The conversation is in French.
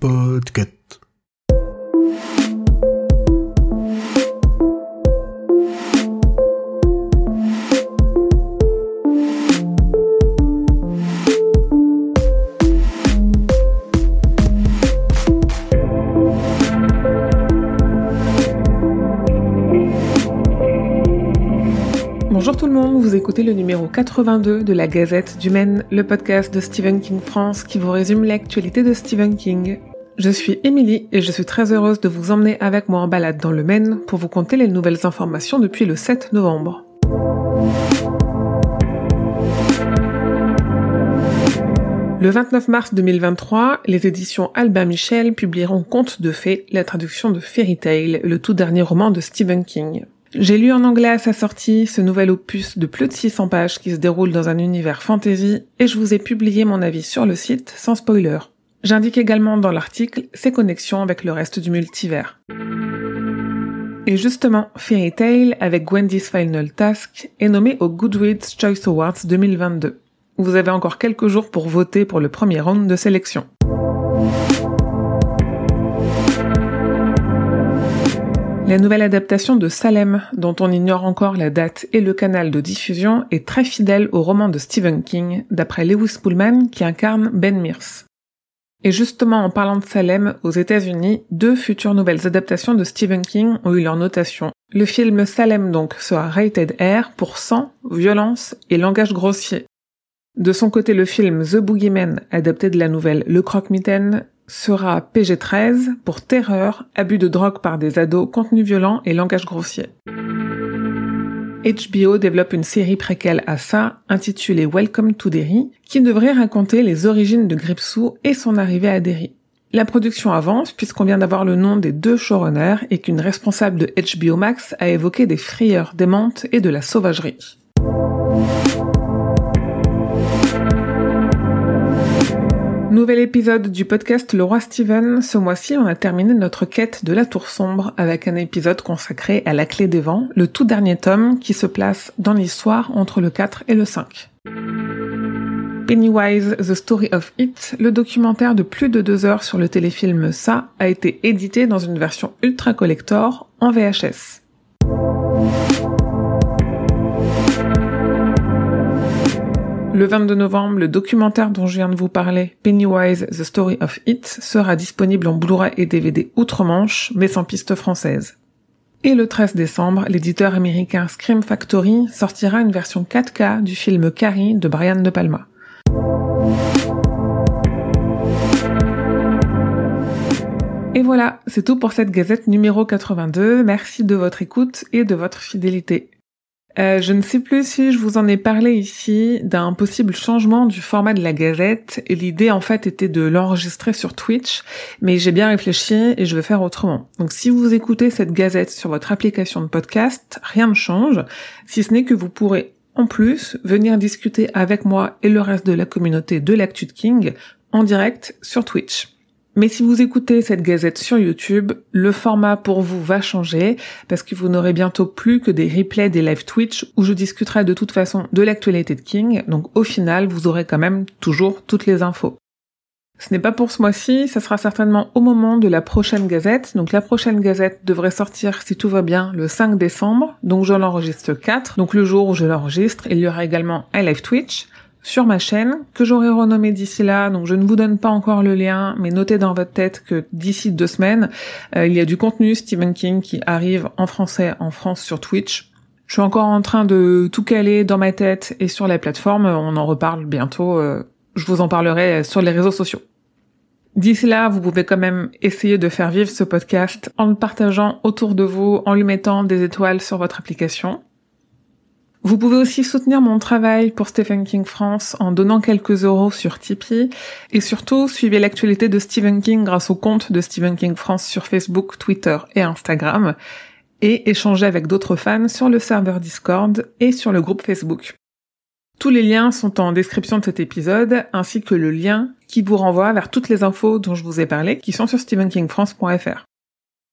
Podcast. Bonjour tout le monde, vous écoutez le numéro 82 de la Gazette du Maine, le podcast de Stephen King France qui vous résume l'actualité de Stephen King. Je suis Émilie et je suis très heureuse de vous emmener avec moi en balade dans le Maine pour vous conter les nouvelles informations depuis le 7 novembre. Le 29 mars 2023, les éditions Albin Michel publieront Contes de fées, la traduction de Fairy Tale, le tout dernier roman de Stephen King. J'ai lu en anglais à sa sortie ce nouvel opus de plus de 600 pages qui se déroule dans un univers fantasy et je vous ai publié mon avis sur le site sans spoiler. J'indique également dans l'article ses connexions avec le reste du multivers. Et justement, Fairy Tail avec Wendy's Final Task est nommé au Goodreads Choice Awards 2022. Vous avez encore quelques jours pour voter pour le premier round de sélection. La nouvelle adaptation de Salem, dont on ignore encore la date et le canal de diffusion, est très fidèle au roman de Stephen King, d'après Lewis Pullman qui incarne Ben Mears. Et justement, en parlant de Salem, aux États-Unis, deux futures nouvelles adaptations de Stephen King ont eu leur notation. Le film Salem donc sera rated R pour sang, violence et langage grossier. De son côté, le film The Boogeyman, adapté de la nouvelle Le Croque-Mitaine, sera PG-13 pour terreur, abus de drogue par des ados, contenu violent et langage grossier. HBO développe une série préquelle à ça, intitulée Welcome to Derry, qui devrait raconter les origines de Gripsou et son arrivée à Derry. La production avance puisqu'on vient d'avoir le nom des deux showrunners et qu'une responsable de HBO Max a évoqué des frayeurs démentes et de la sauvagerie. Nouvel épisode du podcast Le Roi Steven. Ce mois-ci, on a terminé notre quête de la Tour Sombre avec un épisode consacré à La Clé des Vents, le tout dernier tome qui se place dans l'histoire entre le 4 et le 5. Pennywise, The Story of It, le documentaire de plus de deux heures sur le téléfilm Ça, a été édité dans une version ultra collector en VHS. Le 22 novembre, le documentaire dont je viens de vous parler, Pennywise, The Story of It, sera disponible en Blu-ray et DVD outre-Manche, mais sans piste française. Et le 13 décembre, l'éditeur américain Scream Factory sortira une version 4K du film Carrie de Brian De Palma. Et voilà, c'est tout pour cette gazette numéro 82. Merci de votre écoute et de votre fidélité. Euh, je ne sais plus si je vous en ai parlé ici d'un possible changement du format de la gazette. Et l'idée en fait était de l'enregistrer sur Twitch, mais j'ai bien réfléchi et je vais faire autrement. Donc si vous écoutez cette gazette sur votre application de podcast, rien ne change, si ce n'est que vous pourrez en plus venir discuter avec moi et le reste de la communauté de l'Actu King en direct sur Twitch. Mais si vous écoutez cette gazette sur YouTube, le format pour vous va changer parce que vous n'aurez bientôt plus que des replays des live Twitch où je discuterai de toute façon de l'actualité de King. Donc au final, vous aurez quand même toujours toutes les infos. Ce n'est pas pour ce mois-ci, ça sera certainement au moment de la prochaine gazette. Donc la prochaine gazette devrait sortir, si tout va bien, le 5 décembre. Donc je l'enregistre 4. Donc le jour où je l'enregistre, il y aura également un live Twitch sur ma chaîne, que j'aurai renommé d'ici là, donc je ne vous donne pas encore le lien, mais notez dans votre tête que d'ici deux semaines, euh, il y a du contenu Stephen King qui arrive en français en France sur Twitch. Je suis encore en train de tout caler dans ma tête et sur la plateforme, on en reparle bientôt, euh, je vous en parlerai sur les réseaux sociaux. D'ici là, vous pouvez quand même essayer de faire vivre ce podcast en le partageant autour de vous, en lui mettant des étoiles sur votre application. Vous pouvez aussi soutenir mon travail pour Stephen King France en donnant quelques euros sur Tipeee et surtout suivez l'actualité de Stephen King grâce au compte de Stephen King France sur Facebook, Twitter et Instagram et échangez avec d'autres fans sur le serveur Discord et sur le groupe Facebook. Tous les liens sont en description de cet épisode ainsi que le lien qui vous renvoie vers toutes les infos dont je vous ai parlé qui sont sur stephenkingfrance.fr.